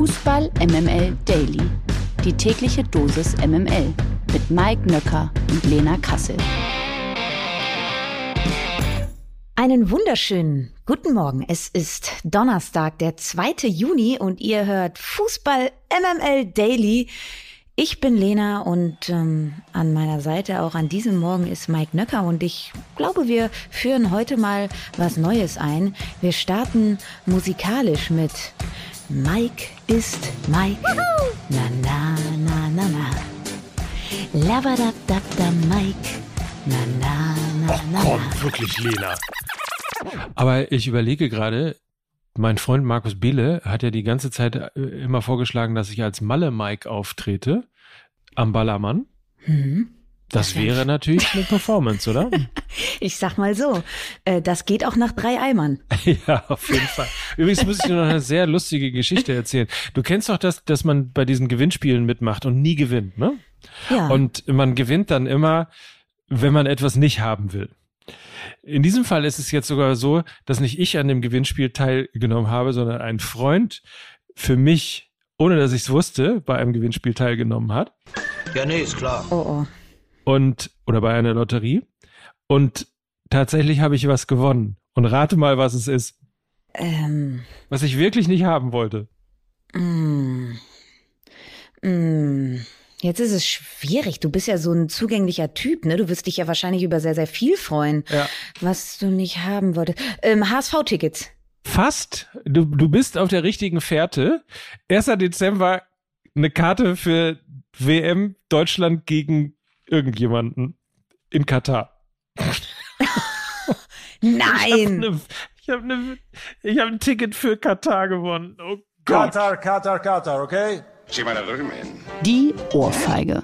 Fußball MML Daily. Die tägliche Dosis MML mit Mike Nöcker und Lena Kassel. Einen wunderschönen guten Morgen. Es ist Donnerstag, der 2. Juni und ihr hört Fußball MML Daily. Ich bin Lena und ähm, an meiner Seite auch an diesem Morgen ist Mike Nöcker und ich glaube, wir führen heute mal was Neues ein. Wir starten musikalisch mit Mike ist Mike. Na na na na na. Labadabdabda Mike. Na na na Och, na komm, na. wirklich, Lena. Aber ich überlege gerade, mein Freund Markus Biele hat ja die ganze Zeit äh, immer vorgeschlagen, dass ich als Malle-Mike auftrete am Ballermann. Hm. Das wäre natürlich eine Performance, oder? Ich sag mal so, äh, das geht auch nach drei Eimern. ja, auf jeden Fall. Übrigens muss ich dir noch eine sehr lustige Geschichte erzählen. Du kennst doch das, dass man bei diesen Gewinnspielen mitmacht und nie gewinnt, ne? Ja. Und man gewinnt dann immer, wenn man etwas nicht haben will. In diesem Fall ist es jetzt sogar so, dass nicht ich an dem Gewinnspiel teilgenommen habe, sondern ein Freund für mich, ohne dass ich es wusste, bei einem Gewinnspiel teilgenommen hat Ja, nee, ist klar. oh oh. Und oder bei einer Lotterie und tatsächlich habe ich was gewonnen und rate mal, was es ist, Ähm. was ich wirklich nicht haben wollte. Mm. Mm. Jetzt ist es schwierig. Du bist ja so ein zugänglicher Typ, ne? Du wirst dich ja wahrscheinlich über sehr, sehr viel freuen, Ja. was du nicht haben wolltest. Ähm, HSV-Tickets. Fast, du, du bist auf der richtigen Fährte. 1. Dezember eine Karte für WM Deutschland gegen irgendjemanden in Katar. Nein! Ich habe ne, ich hab ein Ticket für Katar gewonnen. Oh Gott. Katar, Katar, Katar, okay? Die Ohrfeige.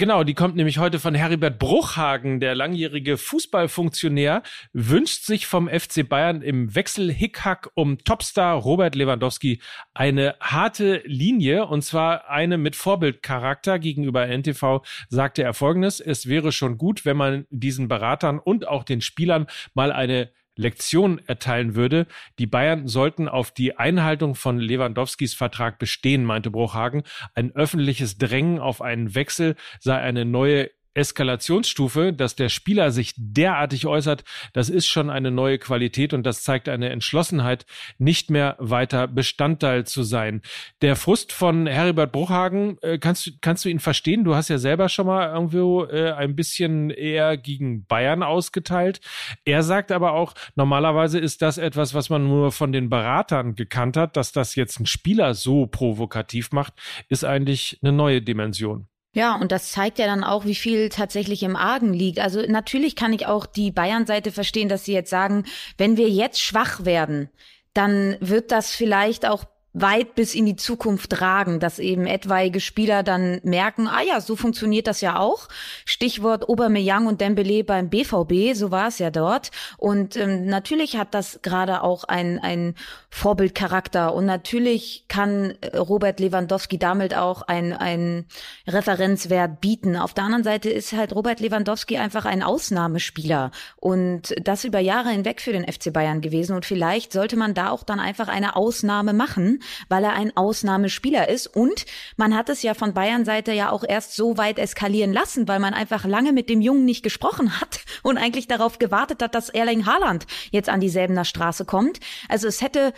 Genau, die kommt nämlich heute von Heribert Bruchhagen, der langjährige Fußballfunktionär, wünscht sich vom FC Bayern im Wechsel Hickhack um Topstar Robert Lewandowski eine harte Linie und zwar eine mit Vorbildcharakter. Gegenüber NTV sagte er folgendes, es wäre schon gut, wenn man diesen Beratern und auch den Spielern mal eine Lektion erteilen würde. Die Bayern sollten auf die Einhaltung von Lewandowskis Vertrag bestehen, meinte Bruchhagen. Ein öffentliches Drängen auf einen Wechsel sei eine neue Eskalationsstufe, dass der Spieler sich derartig äußert, das ist schon eine neue Qualität und das zeigt eine Entschlossenheit, nicht mehr weiter Bestandteil zu sein. Der Frust von Heribert Bruchhagen, äh, kannst, du kannst du ihn verstehen? Du hast ja selber schon mal irgendwo äh, ein bisschen eher gegen Bayern ausgeteilt. Er sagt aber auch, normalerweise ist das etwas, was man nur von den Beratern gekannt hat, dass das jetzt ein Spieler so provokativ macht, ist eigentlich eine neue Dimension. Ja, und das zeigt ja dann auch, wie viel tatsächlich im Argen liegt. Also natürlich kann ich auch die Bayern-Seite verstehen, dass sie jetzt sagen, wenn wir jetzt schwach werden, dann wird das vielleicht auch weit bis in die Zukunft tragen, dass eben etwaige Spieler dann merken, ah ja, so funktioniert das ja auch. Stichwort Aubameyang und Dembele beim BVB, so war es ja dort. Und ähm, natürlich hat das gerade auch ein, ein Vorbildcharakter und natürlich kann äh, Robert Lewandowski damit auch ein, ein Referenzwert bieten. Auf der anderen Seite ist halt Robert Lewandowski einfach ein Ausnahmespieler und das über Jahre hinweg für den FC Bayern gewesen. Und vielleicht sollte man da auch dann einfach eine Ausnahme machen, weil er ein Ausnahmespieler ist. Und man hat es ja von Bayern-Seite ja auch erst so weit eskalieren lassen, weil man einfach lange mit dem Jungen nicht gesprochen hat und eigentlich darauf gewartet hat, dass Erling Haaland jetzt an die Säbener Straße kommt. Also es hätte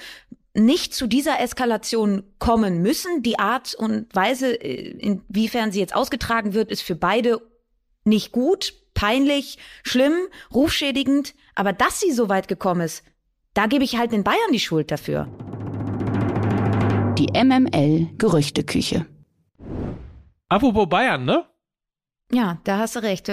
nicht zu dieser Eskalation kommen müssen. Die Art und Weise, äh, inwiefern sie jetzt ausgetragen wird, ist für beide nicht gut, peinlich, schlimm, rufschädigend. Aber dass sie so weit gekommen ist, da gebe ich halt den Bayern die Schuld dafür. Die MML Gerüchteküche. Apropos Bayern, ne? Ja, da hast du recht.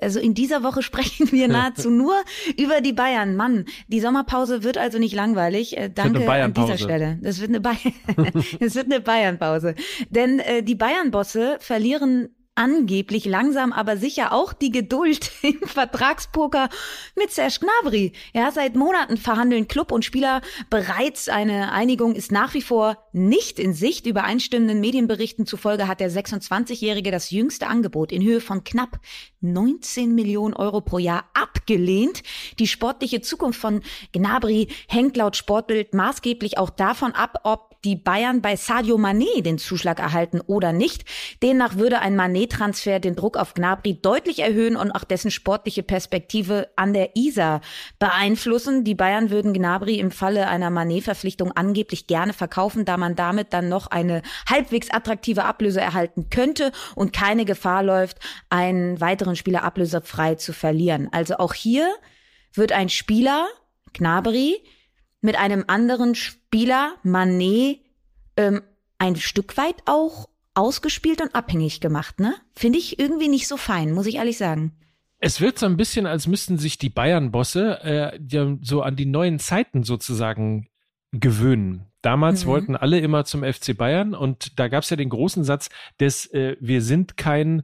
Also in dieser Woche sprechen wir nahezu nur über die Bayern. Mann, die Sommerpause wird also nicht langweilig. Äh, Danke eine an dieser. Stelle. Das wird eine, wird eine Bayernpause. Denn äh, die Bayern-Bosse verlieren angeblich langsam aber sicher auch die Geduld im Vertragspoker mit Serge Gnabry. Ja, seit Monaten verhandeln Club und Spieler bereits. Eine Einigung ist nach wie vor nicht in Sicht. Übereinstimmenden Medienberichten zufolge hat der 26-Jährige das jüngste Angebot in Höhe von knapp 19 Millionen Euro pro Jahr abgelehnt. Die sportliche Zukunft von Gnabry hängt laut Sportbild maßgeblich auch davon ab, ob die Bayern bei Sadio Mané den Zuschlag erhalten oder nicht. Demnach würde ein Mané-Transfer den Druck auf Gnabry deutlich erhöhen und auch dessen sportliche Perspektive an der Isar beeinflussen. Die Bayern würden Gnabry im Falle einer Mané-Verpflichtung angeblich gerne verkaufen, da man damit dann noch eine halbwegs attraktive Ablöse erhalten könnte und keine Gefahr läuft, einen weiteren Spieler ablösefrei zu verlieren. Also auch hier wird ein Spieler, Gnabry, mit einem anderen Spieler, Manet, ähm, ein Stück weit auch ausgespielt und abhängig gemacht, ne? Finde ich irgendwie nicht so fein, muss ich ehrlich sagen. Es wird so ein bisschen, als müssten sich die Bayern-Bosse äh, so an die neuen Zeiten sozusagen gewöhnen. Damals mhm. wollten alle immer zum FC Bayern und da gab es ja den großen Satz des äh, Wir sind kein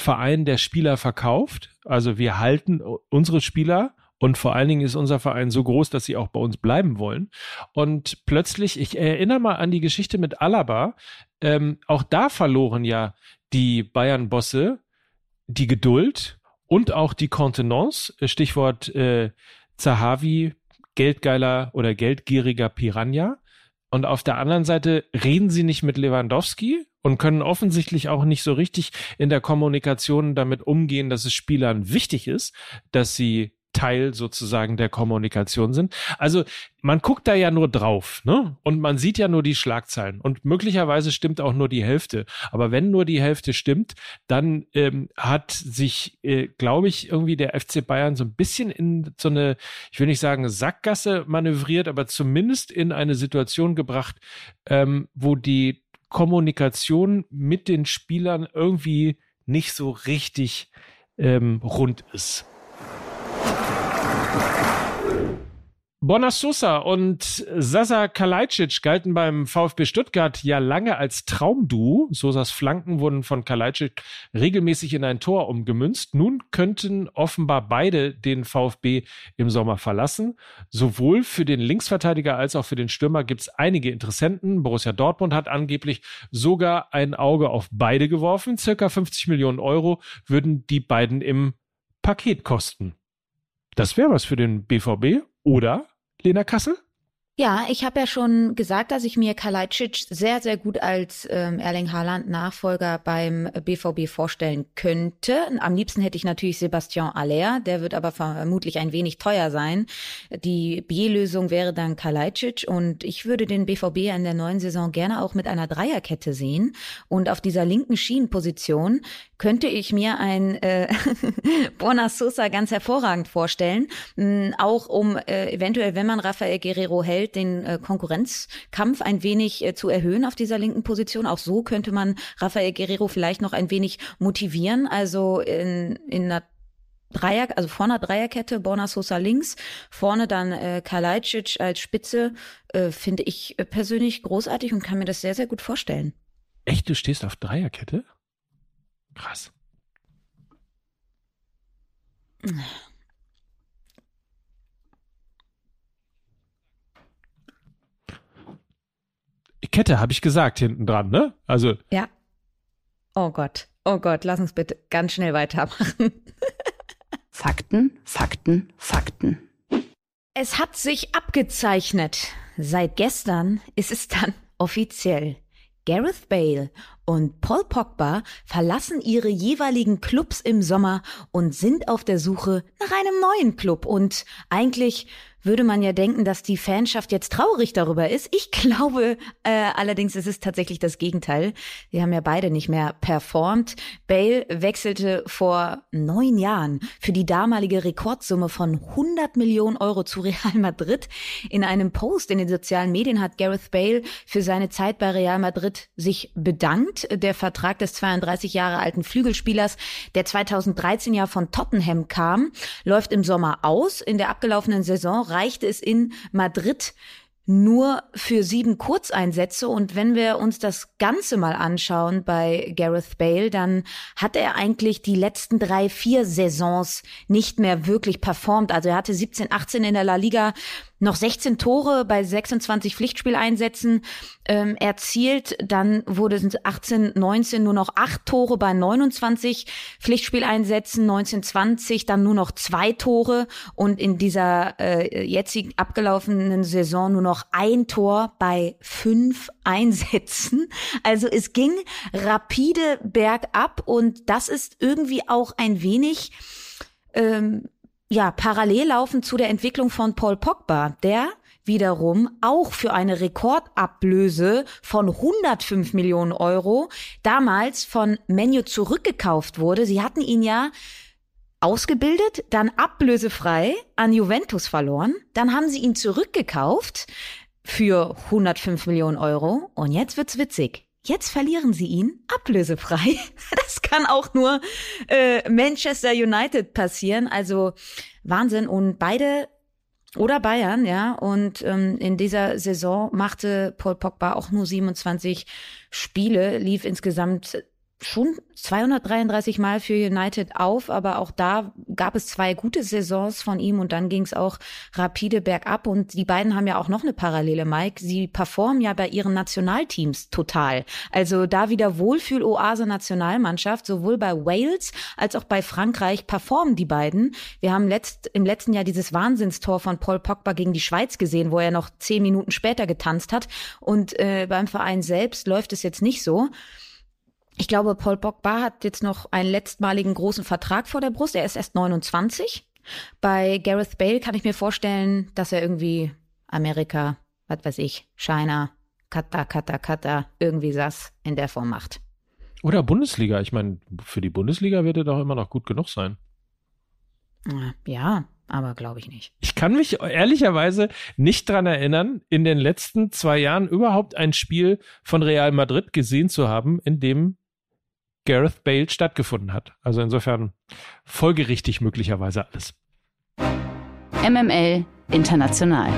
Verein, der Spieler verkauft. Also wir halten unsere Spieler und vor allen Dingen ist unser Verein so groß, dass sie auch bei uns bleiben wollen. Und plötzlich, ich erinnere mal an die Geschichte mit Alaba, ähm, auch da verloren ja die Bayern-Bosse die Geduld und auch die Kontenance, Stichwort äh, Zahavi, geldgeiler oder geldgieriger Piranha. Und auf der anderen Seite reden sie nicht mit Lewandowski und können offensichtlich auch nicht so richtig in der Kommunikation damit umgehen, dass es Spielern wichtig ist, dass sie Teil sozusagen der Kommunikation sind. Also man guckt da ja nur drauf, ne? Und man sieht ja nur die Schlagzeilen. Und möglicherweise stimmt auch nur die Hälfte. Aber wenn nur die Hälfte stimmt, dann ähm, hat sich, äh, glaube ich, irgendwie der FC Bayern so ein bisschen in so eine, ich will nicht sagen Sackgasse manövriert, aber zumindest in eine Situation gebracht, ähm, wo die Kommunikation mit den Spielern irgendwie nicht so richtig ähm, rund ist. Bonas Sosa und Sasa Kalajdzic galten beim VfB Stuttgart ja lange als Traumduo. Sosas Flanken wurden von Kalajdzic regelmäßig in ein Tor umgemünzt. Nun könnten offenbar beide den VfB im Sommer verlassen. Sowohl für den Linksverteidiger als auch für den Stürmer gibt es einige Interessenten. Borussia Dortmund hat angeblich sogar ein Auge auf beide geworfen. Circa 50 Millionen Euro würden die beiden im Paket kosten. Das wäre was für den BVB oder, Lena Kassel? Ja, ich habe ja schon gesagt, dass ich mir Kalajdzic sehr, sehr gut als ähm, Erling Haaland Nachfolger beim BVB vorstellen könnte. Am liebsten hätte ich natürlich Sebastian Aller, der wird aber vermutlich ein wenig teuer sein. Die B-Lösung wäre dann Kalajdzic und ich würde den BVB in der neuen Saison gerne auch mit einer Dreierkette sehen. Und auf dieser linken Schienenposition könnte ich mir ein äh, Borna Sosa ganz hervorragend vorstellen, mh, auch um äh, eventuell, wenn man Rafael Guerrero hält, Feld den äh, Konkurrenzkampf ein wenig äh, zu erhöhen auf dieser linken Position. Auch so könnte man Rafael Guerrero vielleicht noch ein wenig motivieren. Also in, in einer Dreier, also vorne Dreierkette, Borna Sosa links, vorne dann äh, Kalajdzic als Spitze, äh, finde ich persönlich großartig und kann mir das sehr, sehr gut vorstellen. Echt, du stehst auf Dreierkette? Krass. Kette, habe ich gesagt, hinten dran, ne? Also. Ja. Oh Gott, oh Gott, lass uns bitte ganz schnell weitermachen. Fakten, Fakten, Fakten. Es hat sich abgezeichnet. Seit gestern ist es dann offiziell. Gareth Bale und Paul Pogba verlassen ihre jeweiligen Clubs im Sommer und sind auf der Suche nach einem neuen Club. Und eigentlich würde man ja denken, dass die Fanschaft jetzt traurig darüber ist. Ich glaube äh, allerdings, es ist tatsächlich das Gegenteil. Sie haben ja beide nicht mehr performt. Bale wechselte vor neun Jahren für die damalige Rekordsumme von 100 Millionen Euro zu Real Madrid. In einem Post in den sozialen Medien hat Gareth Bale für seine Zeit bei Real Madrid sich bedankt. Der Vertrag des 32 Jahre alten Flügelspielers, der 2013 ja von Tottenham kam, läuft im Sommer aus. In der abgelaufenen Saison reichte es in Madrid nur für sieben Kurzeinsätze. Und wenn wir uns das Ganze mal anschauen bei Gareth Bale, dann hat er eigentlich die letzten drei, vier Saisons nicht mehr wirklich performt. Also er hatte 17, 18 in der La Liga noch 16 Tore bei 26 Pflichtspieleinsätzen ähm, erzielt. Dann wurde es 18, 19 nur noch acht Tore bei 29 Pflichtspieleinsätzen, 19, 20 dann nur noch zwei Tore und in dieser äh, jetzigen abgelaufenen Saison nur noch ein Tor bei fünf Einsätzen. Also es ging rapide bergab und das ist irgendwie auch ein wenig ähm, ja, parallel laufen zu der Entwicklung von Paul Pogba, der wiederum auch für eine Rekordablöse von 105 Millionen Euro damals von Menu zurückgekauft wurde. Sie hatten ihn ja ausgebildet, dann ablösefrei an Juventus verloren, dann haben sie ihn zurückgekauft für 105 Millionen Euro und jetzt wird's witzig. Jetzt verlieren sie ihn ablösefrei. Das kann auch nur äh, Manchester United passieren. Also Wahnsinn. Und beide oder Bayern, ja. Und ähm, in dieser Saison machte Paul Pogba auch nur 27 Spiele, lief insgesamt schon 233 Mal für United auf, aber auch da gab es zwei gute Saisons von ihm und dann ging es auch rapide bergab und die beiden haben ja auch noch eine Parallele, Mike. Sie performen ja bei ihren Nationalteams total. Also da wieder Wohlfühl-Oase Nationalmannschaft, sowohl bei Wales als auch bei Frankreich performen die beiden. Wir haben letzt, im letzten Jahr dieses Wahnsinnstor von Paul Pogba gegen die Schweiz gesehen, wo er noch zehn Minuten später getanzt hat und äh, beim Verein selbst läuft es jetzt nicht so. Ich glaube, Paul Pogba hat jetzt noch einen letztmaligen großen Vertrag vor der Brust. Er ist erst 29. Bei Gareth Bale kann ich mir vorstellen, dass er irgendwie Amerika, was weiß ich, China, Kata, Kata, Kata, irgendwie das in der Form macht. Oder Bundesliga. Ich meine, für die Bundesliga wird er doch immer noch gut genug sein. Ja, aber glaube ich nicht. Ich kann mich ehrlicherweise nicht dran erinnern, in den letzten zwei Jahren überhaupt ein Spiel von Real Madrid gesehen zu haben, in dem Gareth Bale stattgefunden hat. Also insofern folgerichtig möglicherweise alles. MML International.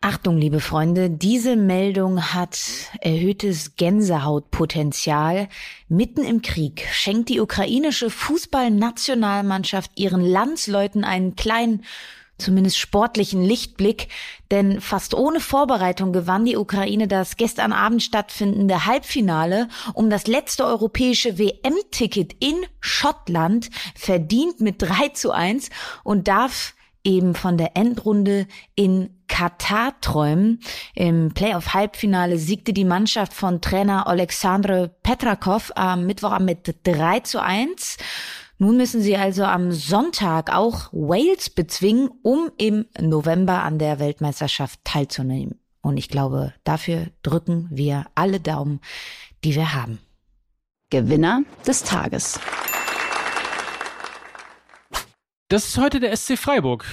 Achtung, liebe Freunde, diese Meldung hat erhöhtes Gänsehautpotenzial. Mitten im Krieg schenkt die ukrainische Fußballnationalmannschaft ihren Landsleuten einen kleinen zumindest sportlichen Lichtblick, denn fast ohne Vorbereitung gewann die Ukraine das gestern Abend stattfindende Halbfinale um das letzte europäische WM-Ticket in Schottland, verdient mit 3 zu 1 und darf eben von der Endrunde in Katar träumen. Im Playoff-Halbfinale siegte die Mannschaft von Trainer Alexandre Petrakov am Mittwoch mit 3 zu 1. Nun müssen sie also am Sonntag auch Wales bezwingen, um im November an der Weltmeisterschaft teilzunehmen. Und ich glaube, dafür drücken wir alle Daumen, die wir haben. Gewinner des Tages. Das ist heute der SC Freiburg.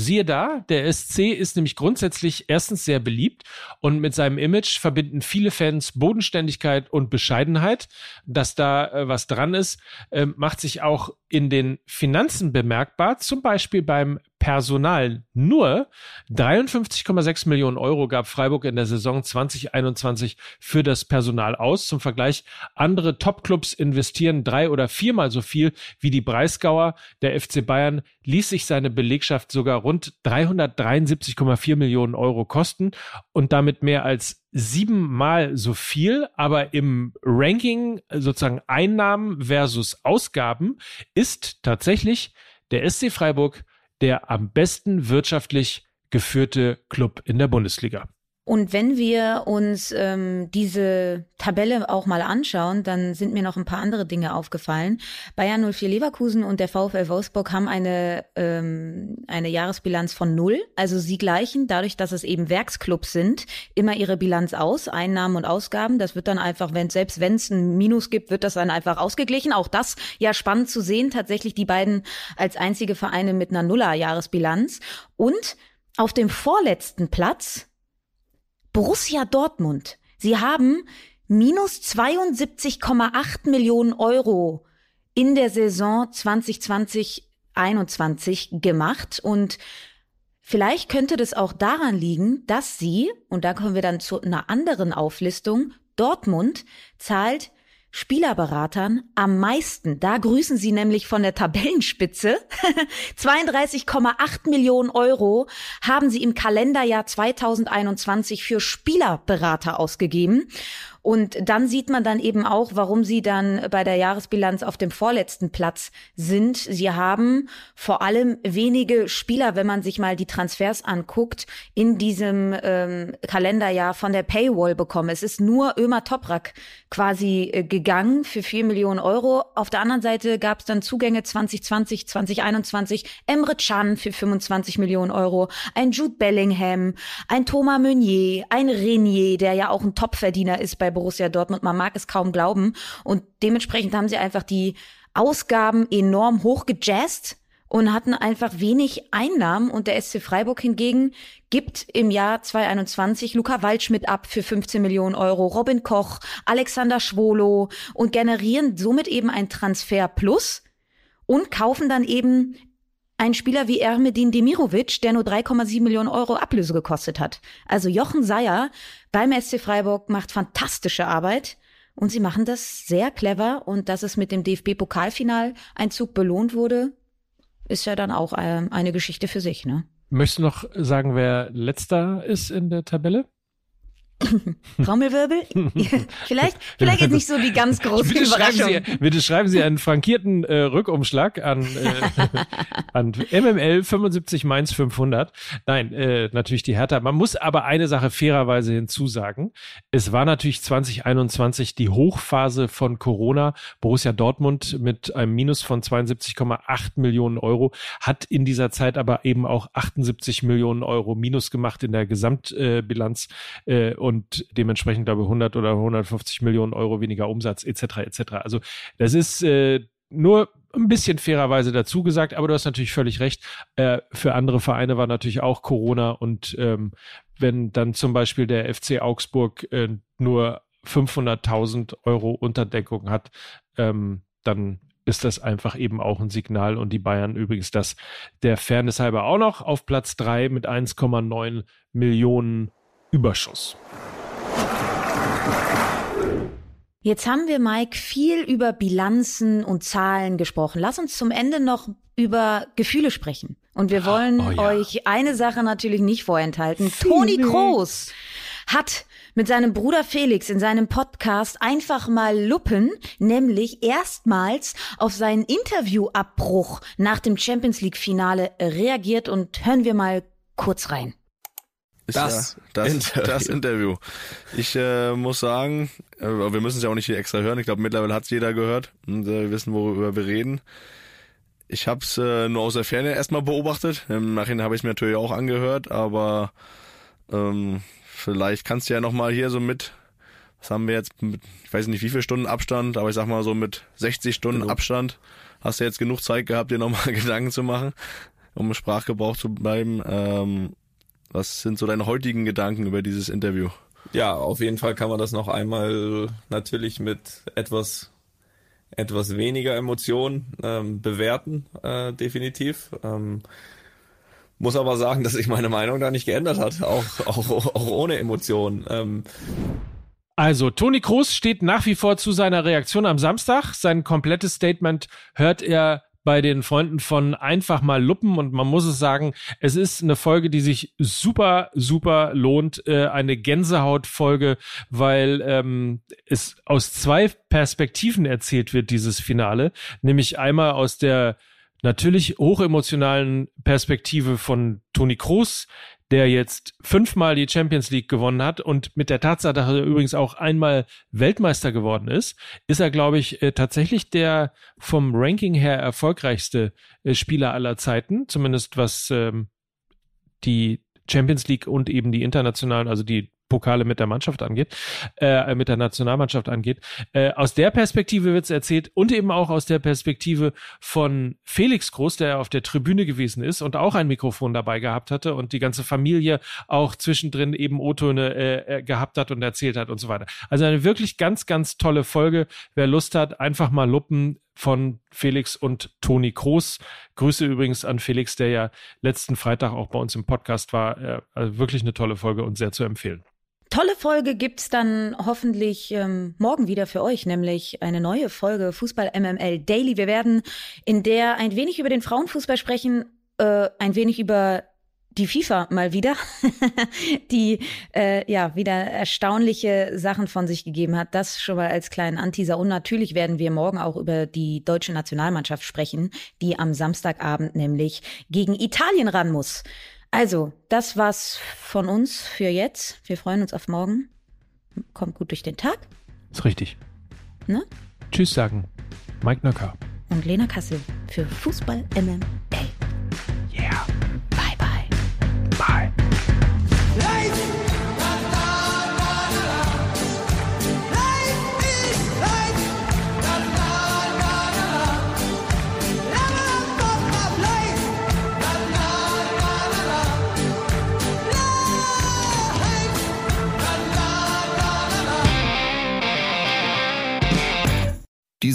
Siehe da, der SC ist nämlich grundsätzlich erstens sehr beliebt und mit seinem Image verbinden viele Fans Bodenständigkeit und Bescheidenheit. Dass da äh, was dran ist, äh, macht sich auch in den Finanzen bemerkbar, zum Beispiel beim Personal. Nur 53,6 Millionen Euro gab Freiburg in der Saison 2021 für das Personal aus. Zum Vergleich, andere Topclubs investieren drei oder viermal so viel wie die Breisgauer. Der FC Bayern ließ sich seine Belegschaft sogar rund 373,4 Millionen Euro kosten und damit mehr als siebenmal so viel, aber im Ranking sozusagen Einnahmen versus Ausgaben ist tatsächlich der SC Freiburg der am besten wirtschaftlich geführte Club in der Bundesliga. Und wenn wir uns ähm, diese Tabelle auch mal anschauen, dann sind mir noch ein paar andere Dinge aufgefallen. Bayern 04 Leverkusen und der VfL Wolfsburg haben eine, ähm, eine Jahresbilanz von null. Also sie gleichen, dadurch, dass es eben Werksclubs sind, immer ihre Bilanz aus, Einnahmen und Ausgaben. Das wird dann einfach, wenn selbst wenn es ein Minus gibt, wird das dann einfach ausgeglichen. Auch das ja spannend zu sehen. Tatsächlich die beiden als einzige Vereine mit einer Nuller-Jahresbilanz. Und auf dem vorletzten Platz Borussia Dortmund. Sie haben minus 72,8 Millionen Euro in der Saison 2020 21 gemacht und Vielleicht könnte das auch daran liegen, dass sie, und da kommen wir dann zu einer anderen Auflistung, Dortmund zahlt Spielerberatern am meisten. Da grüßen sie nämlich von der Tabellenspitze. 32,8 Millionen Euro haben sie im Kalenderjahr 2021 für Spielerberater ausgegeben. Und dann sieht man dann eben auch, warum sie dann bei der Jahresbilanz auf dem vorletzten Platz sind. Sie haben vor allem wenige Spieler, wenn man sich mal die Transfers anguckt, in diesem ähm, Kalenderjahr von der Paywall bekommen. Es ist nur Ömer Toprak quasi äh, gegangen für vier Millionen Euro. Auf der anderen Seite gab es dann Zugänge 2020, 2021, Emre Can für 25 Millionen Euro, ein Jude Bellingham, ein Thomas Meunier, ein Renier, der ja auch ein Topverdiener ist bei Borussia Dortmund. Man mag es kaum glauben. Und dementsprechend haben sie einfach die Ausgaben enorm hochgejazzt und hatten einfach wenig Einnahmen. Und der SC Freiburg hingegen gibt im Jahr 2021 Luca Waldschmidt ab für 15 Millionen Euro, Robin Koch, Alexander Schwolo und generieren somit eben ein Transfer Plus und kaufen dann eben ein Spieler wie Ermedin Demirovic, der nur 3,7 Millionen Euro Ablöse gekostet hat. Also Jochen Seyer beim SC Freiburg macht fantastische Arbeit und sie machen das sehr clever und dass es mit dem DFB-Pokalfinaleinzug belohnt wurde, ist ja dann auch ähm, eine Geschichte für sich, ne? Möchtest du noch sagen, wer letzter ist in der Tabelle? Trommelwirbel? vielleicht, vielleicht jetzt nicht so die ganz große bitte Überraschung. Schreiben Sie, bitte schreiben Sie einen frankierten äh, Rückumschlag an, äh, an MML 75 Mainz 500. Nein, äh, natürlich die Hertha. Man muss aber eine Sache fairerweise hinzusagen. Es war natürlich 2021 die Hochphase von Corona. Borussia Dortmund mit einem Minus von 72,8 Millionen Euro hat in dieser Zeit aber eben auch 78 Millionen Euro Minus gemacht in der Gesamtbilanz. Äh, und dementsprechend glaube ich 100 oder 150 Millionen Euro weniger Umsatz etc. etc. Also das ist äh, nur ein bisschen fairerweise dazu gesagt, aber du hast natürlich völlig recht. Äh, für andere Vereine war natürlich auch Corona und ähm, wenn dann zum Beispiel der FC Augsburg äh, nur 500.000 Euro Unterdeckung hat, ähm, dann ist das einfach eben auch ein Signal und die Bayern übrigens das der Fairness halber auch noch auf Platz drei mit 1,9 Millionen Überschuss. Jetzt haben wir, Mike, viel über Bilanzen und Zahlen gesprochen. Lass uns zum Ende noch über Gefühle sprechen. Und wir wollen oh, ja. euch eine Sache natürlich nicht vorenthalten. Toni Kroos hat mit seinem Bruder Felix in seinem Podcast einfach mal Luppen, nämlich erstmals auf seinen Interviewabbruch nach dem Champions League Finale reagiert und hören wir mal kurz rein das, ja, das, Interview. das Interview. Ich äh, muss sagen, äh, wir müssen es ja auch nicht hier extra hören. Ich glaube, mittlerweile hat es jeder gehört und äh, wir wissen, worüber wir reden. Ich habe es äh, nur aus der Ferne erstmal beobachtet. Im Nachhinein habe ich es mir natürlich auch angehört, aber ähm, vielleicht kannst du ja nochmal hier so mit, was haben wir jetzt mit, ich weiß nicht wie viele Stunden Abstand, aber ich sag mal so mit 60 Stunden genau. Abstand hast du jetzt genug Zeit gehabt, dir nochmal Gedanken zu machen, um im Sprachgebrauch zu bleiben. Ähm, was sind so deine heutigen Gedanken über dieses Interview? Ja, auf jeden Fall kann man das noch einmal natürlich mit etwas etwas weniger Emotionen ähm, bewerten, äh, definitiv. Ähm, muss aber sagen, dass sich meine Meinung da nicht geändert hat, auch, auch, auch ohne Emotionen. Ähm, also, Toni Kroos steht nach wie vor zu seiner Reaktion am Samstag. Sein komplettes Statement hört er bei den Freunden von einfach mal luppen. Und man muss es sagen, es ist eine Folge, die sich super, super lohnt, äh, eine Gänsehautfolge, weil ähm, es aus zwei Perspektiven erzählt wird, dieses Finale, nämlich einmal aus der natürlich hochemotionalen Perspektive von Toni Kroos, der jetzt fünfmal die Champions League gewonnen hat und mit der Tatsache, dass er übrigens auch einmal Weltmeister geworden ist, ist er, glaube ich, äh, tatsächlich der vom Ranking her erfolgreichste äh, Spieler aller Zeiten, zumindest was ähm, die Champions League und eben die internationalen, also die Pokale mit der Mannschaft angeht, äh, mit der Nationalmannschaft angeht. Äh, aus der Perspektive wird es erzählt und eben auch aus der Perspektive von Felix Groß, der auf der Tribüne gewesen ist und auch ein Mikrofon dabei gehabt hatte und die ganze Familie auch zwischendrin eben O-Töne äh, äh, gehabt hat und erzählt hat und so weiter. Also eine wirklich ganz, ganz tolle Folge. Wer Lust hat, einfach mal luppen von Felix und Toni Kroos. Grüße übrigens an Felix, der ja letzten Freitag auch bei uns im Podcast war. Äh, also wirklich eine tolle Folge und sehr zu empfehlen. Tolle Folge gibt's dann hoffentlich ähm, morgen wieder für euch, nämlich eine neue Folge Fußball MML Daily. Wir werden in der ein wenig über den Frauenfußball sprechen, äh, ein wenig über die FIFA mal wieder, die äh, ja wieder erstaunliche Sachen von sich gegeben hat. Das schon mal als kleinen Anteaser. Und natürlich werden wir morgen auch über die deutsche Nationalmannschaft sprechen, die am Samstagabend nämlich gegen Italien ran muss. Also, das war's von uns für jetzt. Wir freuen uns auf morgen. Kommt gut durch den Tag. Ist richtig. Ne? Tschüss sagen. Mike Nöcker. Und Lena Kassel für Fußball MML.